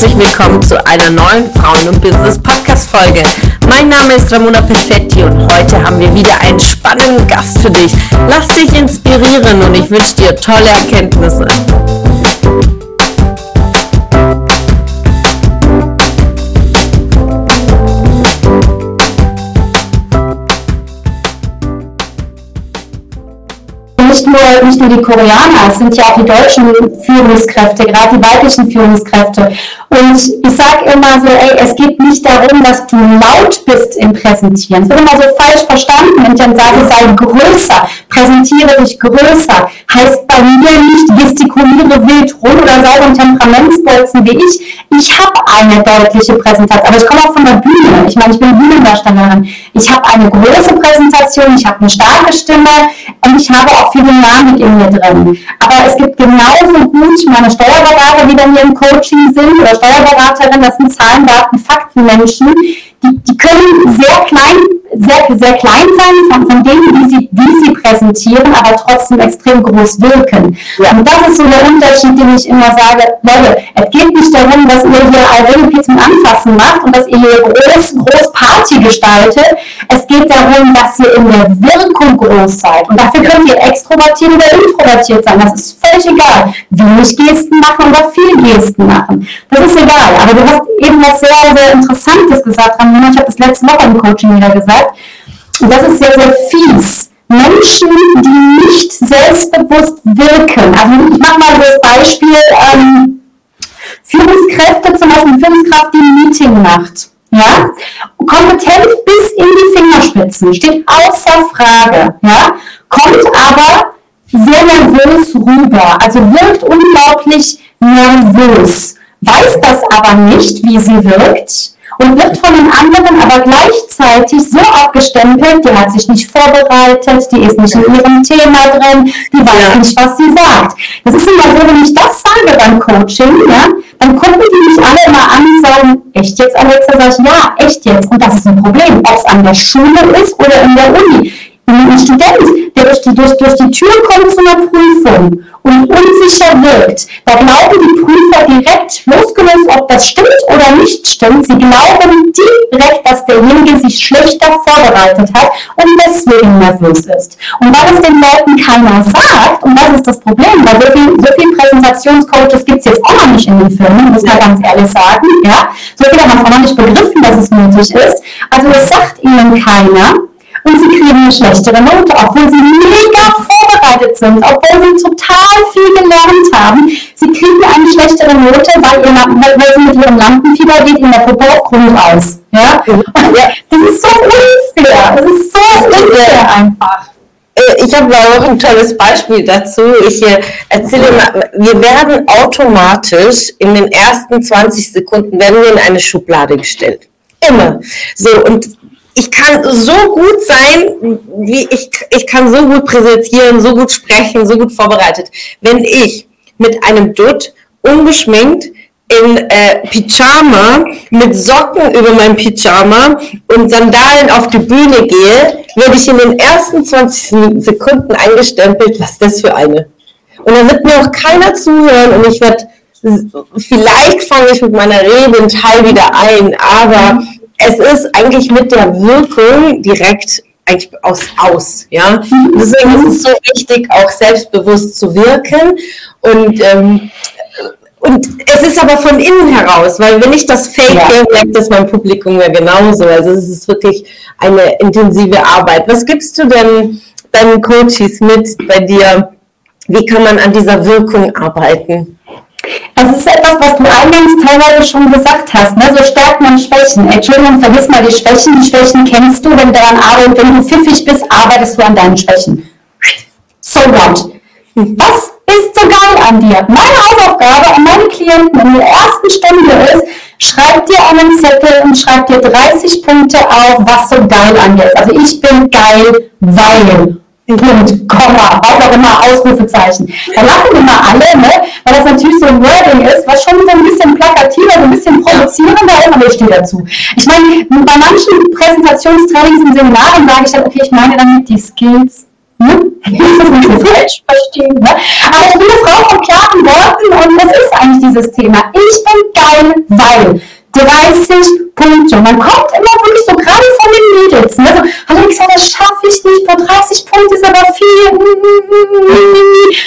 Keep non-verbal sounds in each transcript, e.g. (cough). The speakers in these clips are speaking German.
herzlich willkommen zu einer neuen Frauen- und Business-Podcast-Folge. Mein Name ist Ramona Perfetti und heute haben wir wieder einen spannenden Gast für dich. Lass dich inspirieren und ich wünsche dir tolle Erkenntnisse. nur, nicht nur die Koreaner, es sind ja auch die deutschen Führungskräfte, gerade die weiblichen Führungskräfte. Und ich sage immer so, ey, es geht nicht darum, dass du laut bist im Präsentieren. Es wird immer so falsch verstanden, wenn ich dann sage, sei größer, präsentiere dich größer. Heißt bei mir nicht, gestikuliere wild rum oder sei so ein Temperamentsbolzen wie ich. Ich habe eine deutliche Präsentation, aber ich komme auch von der Bühne. Ich meine, ich bin Bühnendarstellerin. Ich habe eine große Präsentation, ich habe eine starke Stimme und ich habe auch viel Dynamik in mir drin. Aber es gibt genauso gut meine Steuerberater, die bei mir im Coaching sind, oder Steuerberaterin, das sind Zahlen, Daten, Faktenmenschen, die, die können sehr klein, sehr, sehr klein sein von, von denen, wie sie, wie sie präsentieren, aber trotzdem extrem groß wirken. Ja. Und das ist so der Unterschied, den ich immer sage, Leute, es geht nicht darum, dass ihr hier Irene zum Anfassen macht und dass ihr hier groß, groß Party gestaltet. Es geht darum, dass ihr in der Wirkung groß seid. Und dafür könnt ihr extrovertiert oder introvertiert sein. Das ist völlig egal. Wenig Gesten machen oder viel Gesten machen. Das ist egal. Aber du hast eben was sehr, sehr Interessantes gesagt, Ramona. Ich habe das letzte Woche im Coaching wieder gesagt. Und das ist sehr, sehr fies. Menschen, die nicht selbstbewusst wirken. Also ich mache mal das Beispiel, ähm, Führungskräfte, zum Beispiel Führungskraft, die ein Meeting macht. Ja? Kompetent bis in die Fingerspitzen, steht außer Frage. Ja? Kommt aber sehr nervös rüber, also wirkt unglaublich nervös, weiß das aber nicht, wie sie wirkt und wird von den anderen aber gleichzeitig so abgestempelt, die hat sich nicht vorbereitet, die ist nicht in ihrem Thema drin, die weiß nicht, was sie sagt. Das ist immer so, wenn ich das sage beim Coaching, ja, dann gucken die mich alle immer an und sagen, echt jetzt, Alexa? Sag ich, ja, echt jetzt. Und das ist ein Problem, ob es an der Schule ist oder in der Uni ein Student, der durch die, durch, durch die Tür kommt zu einer Prüfung und unsicher wirkt, da glauben die Prüfer direkt, losgelöst, das stimmt oder nicht stimmt, sie glauben direkt, dass derjenige sich schlechter vorbereitet hat und deswegen nervös ist. Und weil es den Leuten keiner sagt, und das ist das Problem, weil so viele so viel Präsentationscoaches gibt es jetzt auch noch nicht in den Firmen, muss man ganz ehrlich sagen, ja, so viele haben auch noch nicht begriffen, dass es nötig ist, also es sagt ihnen keiner, und sie kriegen eine schlechtere Note, obwohl sie mega vorbereitet sind, obwohl sie total viel gelernt haben. Sie kriegen eine schlechtere Note, weil, ihr, weil sie mit ihrem Lampenfieber geht in der Puppe auf Grund aus. Ja? Das ist so unfair. Das ist so unfair einfach äh, ich habe auch ein tolles Beispiel dazu. Ich äh, erzähle mal, wir werden automatisch in den ersten 20 Sekunden werden wir in eine Schublade gestellt. Immer. So, und ich kann so gut sein, wie ich, ich kann so gut präsentieren, so gut sprechen, so gut vorbereitet. Wenn ich mit einem Dutt ungeschminkt in äh, Pyjama mit Socken über mein Pyjama und Sandalen auf die Bühne gehe, werde ich in den ersten 20 Sekunden eingestempelt, was ist das für eine? Und dann wird mir auch keiner zuhören und ich werde, vielleicht fange ich mit meiner Rede einen Teil wieder ein, aber es ist eigentlich mit der Wirkung direkt eigentlich aus, aus, ja. Deswegen ist es so wichtig, auch selbstbewusst zu wirken und ähm, und es ist aber von innen heraus, weil wenn ich das fake, ja. merkt das mein Publikum ja genauso. Also es ist wirklich eine intensive Arbeit. Was gibst du denn deinen Coaches mit bei dir? Wie kann man an dieser Wirkung arbeiten? Es ist etwas, was du eingangs teilweise schon gesagt hast, ne? so Stärken und Schwächen. Entschuldigung, vergiss mal die Schwächen. Die Schwächen kennst du, wenn du daran arbeitest, wenn du pfiffig bist, arbeitest du an deinen Schwächen. So what? Was ist so geil an dir? Meine Hausaufgabe an meine Klienten in der ersten Stunde ist, schreib dir einen Zettel und schreib dir 30 Punkte auf, was so geil an dir ist. Also ich bin geil, weil Punkt, Komma, was auch immer, Ausrufezeichen. Da lachen immer alle, ne? weil das natürlich so ein Wording ist, was schon so ein bisschen plakativer, so ein bisschen provozierender ist, aber ich stehe dazu. Ich meine, bei manchen Präsentationstrainings und Seminaren sage ich dann, okay, ich meine damit die Skills Ne? Ich (laughs) will das nicht falsch verstehen. Ne? Aber ich bin eine Frau von klaren Worten und das ist eigentlich dieses Thema. Ich bin geil, weil 30 Punkte. Man kommt immer wirklich so gerade von den Mädels. Ne? So, Alexa, das schaffe ich nicht. Boah, 30 Punkte ist aber viel.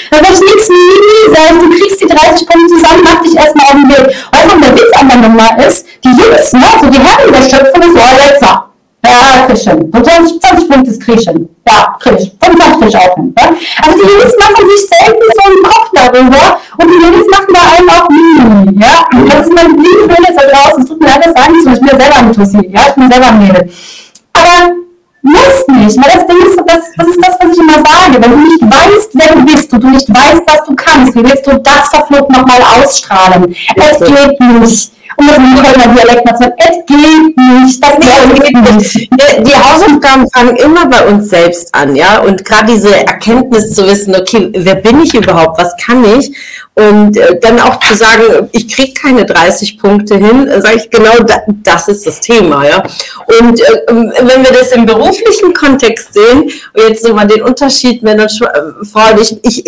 Da wird nichts sein. Du kriegst die 30 Punkte zusammen, mach dich erstmal auf den Weg. Weißt du, der Witz an der Nummer ist, die Jungs, ne, so die Herren der Schöpfung, so Alexa, ja, krieg ich hin. 20, 20 Punkte krieg ich hin. Ja, krieg ich. 25 krieg ich auch hin. Ja? Also die Jungs machen sich selten so einen Kopf darüber und die Jungs machen da einen auch nie. Ja? Das ist mein Lieblingsbild da draußen. Es tut mir leid, das sagen zu. Ich bin ja selber ein Tussi. Ja, ich bin selber ein Mädel. Aber muss nicht. Weil das Ding ist, das, das ist das, was ich immer sage. Wenn du nicht weißt, wer du bist und du nicht weißt, was du kannst, wie willst du das verflucht nochmal ausstrahlen? Es geht nicht um das in Kölner Dialekt mal zu sagen, es geht nicht, das geht nicht. Die, die Hausaufgaben fangen immer bei uns selbst an, ja, und gerade diese Erkenntnis zu wissen, okay, wer bin ich überhaupt, was kann ich, und äh, dann auch zu sagen, ich kriege keine 30 Punkte hin, äh, sage ich genau, da, das ist das Thema, ja. Und äh, wenn wir das im beruflichen Kontext sehen, und jetzt nochmal den Unterschied Männer und äh, Frauen, ich, ich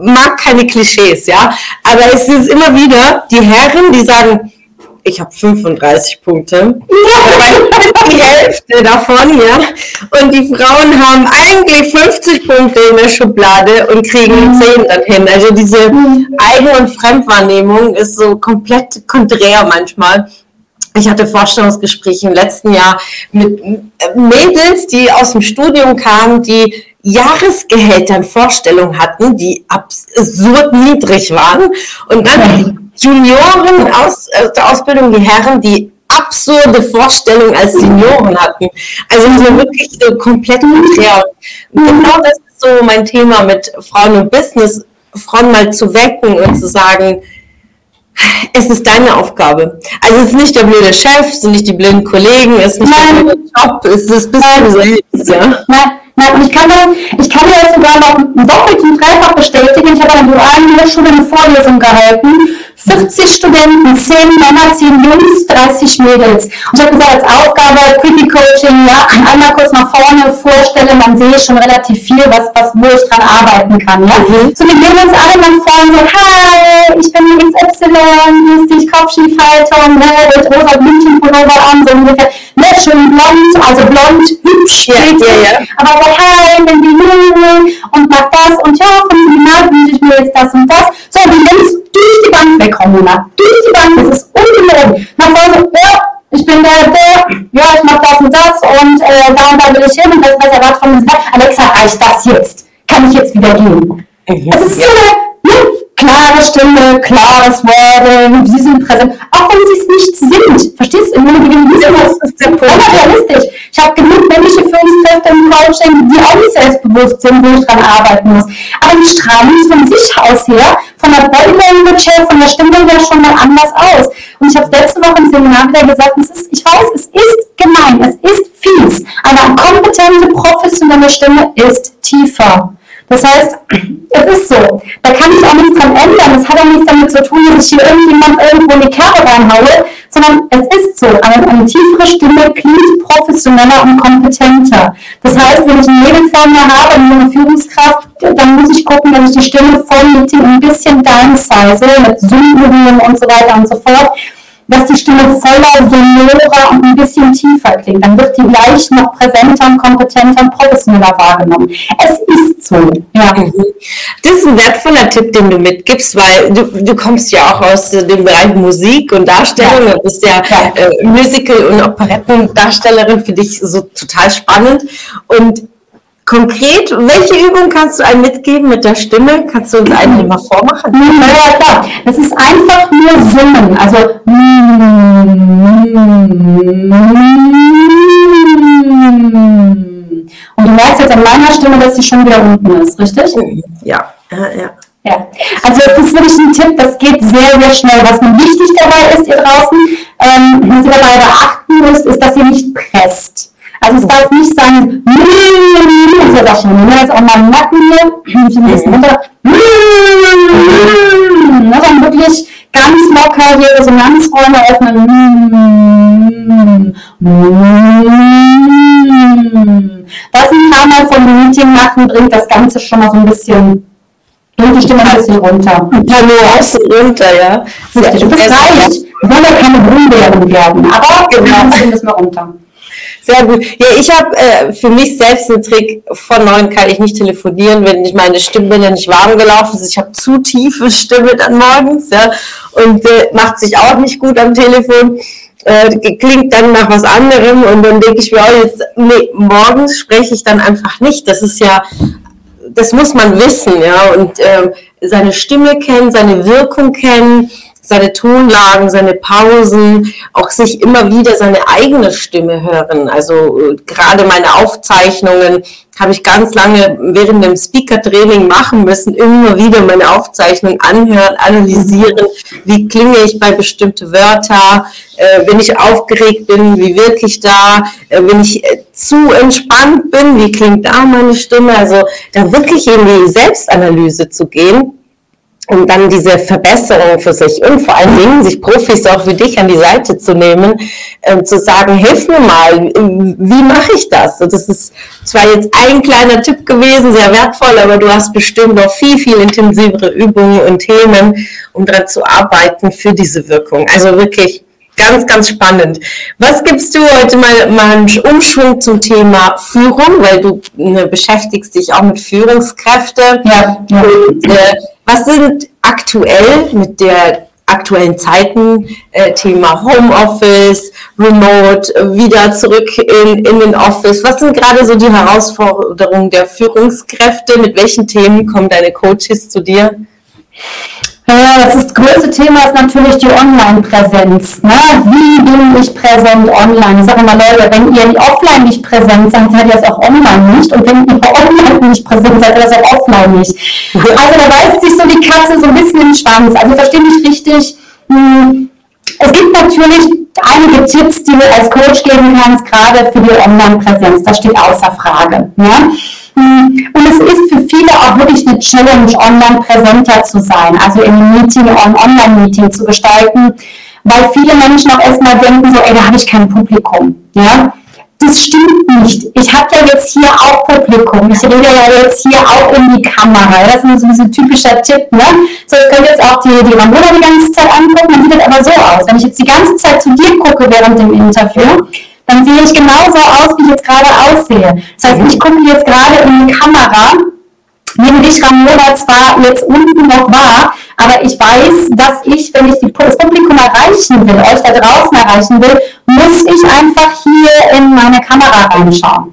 mag keine Klischees, ja, aber es ist immer wieder die Herren, die sagen, ich habe 35 Punkte. die Hälfte davon, ja. Und die Frauen haben eigentlich 50 Punkte in der Schublade und kriegen 10 dann hin. Also diese Eigen- und Fremdwahrnehmung ist so komplett konträr manchmal. Ich hatte Vorstellungsgespräche im letzten Jahr mit Mädels, die aus dem Studium kamen, die Jahresgehältern Vorstellungen hatten, die absurd niedrig waren. Und dann Junioren aus, aus der Ausbildung, die Herren, die absurde Vorstellungen als Senioren hatten. Also so wirklich so komplett konträr. Und genau das ist so mein Thema mit Frauen und Business, Frauen mal zu wecken und zu sagen, es ist deine Aufgabe. Also es ist nicht der blöde Chef, es sind nicht die blinden Kollegen, es ist nicht Nein. der blöde Job, es ist bist du selbst. Ja? Nein. Nein, und ich kann das, ich kann das sogar noch doppelt und dreifach bestätigen. Ich habe an der dualen Hochschule eine Vorlesung gehalten 40 Studenten, 10 Männer, 10 Jungs, 30 Mädels. Und ich habe gesagt, als Aufgabe Pretty Coaching, ja, einmal kurz nach vorne vorstellen, dann sehe ich schon relativ viel, was, was wo ich dran arbeiten kann. Ja? Mhm. So, wir gehen uns alle nach vorne so, hi, ich bin XY, ich Kopfschiefhaltung, ne, mit rosa Blümchenpullover an, so ungefähr, ne, schön blond, also blond, hübsch, ja, ja, ja. aber so, hi, bin die Junge und mach das und ja, vom Seminar wünsche ich mir jetzt das und das. Da und das, was erwartet von mir. Alexa, reicht das jetzt? Kann ich jetzt wieder gehen? Mhm. Es ist so eine ne, klare Stimme, klares Wording, sie sind präsent, auch wenn sie es nicht sind. Verstehst du? Im Grunde genommen, das ist realistisch. Ich habe genug männliche Führungskräfte im Coaching, die auch nicht selbstbewusst sind, wo ich dran arbeiten muss. Aber die strahlen es von sich aus her, von der Body Language her, von der Stimmung her schon mal anders aus. Und ich habe letzte Woche im Seminar wieder gesagt, es ist, ich weiß, es ist gemein, es ist fies, aber eine kompetente, professionelle Stimme ist tiefer. Das heißt, es ist so. Da kann ich auch nichts dran ändern. Das hat auch nichts damit zu tun, dass ich hier irgendjemand irgendwo in die Kerbe reinhaue, sondern es ist so. Eine, eine tiefere Stimme klingt professioneller und kompetenter. Das heißt, wenn ich ein Mädel vor mir habe, eine Führungskraft, dann muss ich gucken, dass ich die Stimme voll mit ein bisschen downsize, mit Zoom und so weiter und so fort dass die Stimme voller, sonorer und ein bisschen tiefer klingt. Dann wird die gleich noch präsenter und kompetenter und professioneller wahrgenommen. Es ist so. Ja. Mhm. Das ist ein wertvoller Tipp, den du mitgibst, weil du, du kommst ja auch aus dem Bereich Musik und Darstellung. Ja. Du bist ja, ja. Äh, Musical- und Operettendarstellerin, für dich so total spannend. Und Konkret, welche Übung kannst du einem mitgeben mit der Stimme? Kannst du uns eine mal vormachen? Ja, klar. Das ist einfach nur Summen. Also und du merkst jetzt an meiner Stimme, dass sie schon wieder unten ist, richtig? Ja, ja, ja. Ja, also das ist wirklich ein Tipp, das geht sehr, sehr schnell. Was nun wichtig dabei ist, ihr draußen, ähm, was ihr dabei beachten müsst, ist, dass ihr nicht presst. Also es darf nicht sein, das ist ja auch schon, ne? ist auch mal Nacken hier, ein bisschen runter, sondern wirklich ganz locker hier Resonanzräume öffnen. Das ein paar Mal vom Meeting machen bringt das Ganze schon mal so ein bisschen bringt die Stimme ein bisschen runter. Ein paar Nuancen runter, ja. Das, das reicht. Wir wollen ja keine Brühbären werden, aber genau. wir runter. Sehr gut. Ja, ich habe äh, für mich selbst einen Trick. Von neun kann ich nicht telefonieren, wenn ich meine Stimme nicht warm gelaufen ist. Ich habe zu tiefe Stimme dann morgens, ja, und äh, macht sich auch nicht gut am Telefon. Äh, klingt dann nach was anderem und dann denke ich mir, oh, jetzt nee, morgens spreche ich dann einfach nicht. Das ist ja, das muss man wissen, ja, und äh, seine Stimme kennen, seine Wirkung kennen seine Tonlagen, seine Pausen, auch sich immer wieder seine eigene Stimme hören. Also äh, gerade meine Aufzeichnungen habe ich ganz lange während dem Speaker-Training machen müssen, immer wieder meine Aufzeichnung anhören, analysieren, wie klinge ich bei bestimmten Wörtern, äh, wenn ich aufgeregt bin, wie wirklich da, äh, wenn ich äh, zu entspannt bin, wie klingt da meine Stimme, also da wirklich in die Selbstanalyse zu gehen um dann diese Verbesserung für sich und vor allen Dingen sich Profis auch wie dich an die Seite zu nehmen, äh, zu sagen, hilf mir mal, wie mache ich das? Und das ist zwar jetzt ein kleiner Tipp gewesen, sehr wertvoll, aber du hast bestimmt noch viel, viel intensivere Übungen und Themen, um daran zu arbeiten für diese Wirkung. Also wirklich ganz, ganz spannend. Was gibst du heute mal, mal einen Umschwung zum Thema Führung, weil du ne, beschäftigst dich auch mit Führungskräfte. Ja. ja. Und, äh, was sind aktuell mit der aktuellen Zeiten, äh, Thema Homeoffice, Remote, wieder zurück in, in den Office. Was sind gerade so die Herausforderungen der Führungskräfte? Mit welchen Themen kommen deine Coaches zu dir? Das, größte Thema ist natürlich die Online-Präsenz. Ne? Wie bin ich präsent online? Ich sage immer, Leute, wenn ihr offline nicht präsent seid, seid ihr das auch online nicht. Und wenn ihr online nicht präsent seid, seid ihr das auch offline nicht. (laughs) Also da beißt sich so die Katze so ein bisschen im Schwanz. Also verstehe mich richtig. Hm, es gibt natürlich einige Tipps, die du als Coach geben kannst, gerade für die Online-Präsenz. Das steht außer Frage. Ja? Und es ist für viele auch wirklich eine Challenge, online präsenter zu sein, also im Meeting, im Online-Meeting zu gestalten, weil viele Menschen auch erstmal denken, so, ey, da habe ich kein Publikum. Ja? Das stimmt nicht. Ich habe ja jetzt hier auch Publikum. Ich rede ja jetzt hier auch in die Kamera. Das ist so ein typischer Tipp. Ne? So, ich könnte jetzt auch die, die Ramona die ganze Zeit angucken, dann sieht das aber so aus. Wenn ich jetzt die ganze Zeit zu dir gucke während dem Interview, dann sehe ich genauso aus, wie ich jetzt gerade aussehe. Das heißt, ich gucke jetzt gerade in die Kamera, nehme dich Ramona zwar jetzt unten noch wahr, aber ich weiß, dass ich, wenn ich das Publikum erreichen will, euch da draußen erreichen will, muss ich einfach hier in meine Kamera reinschauen.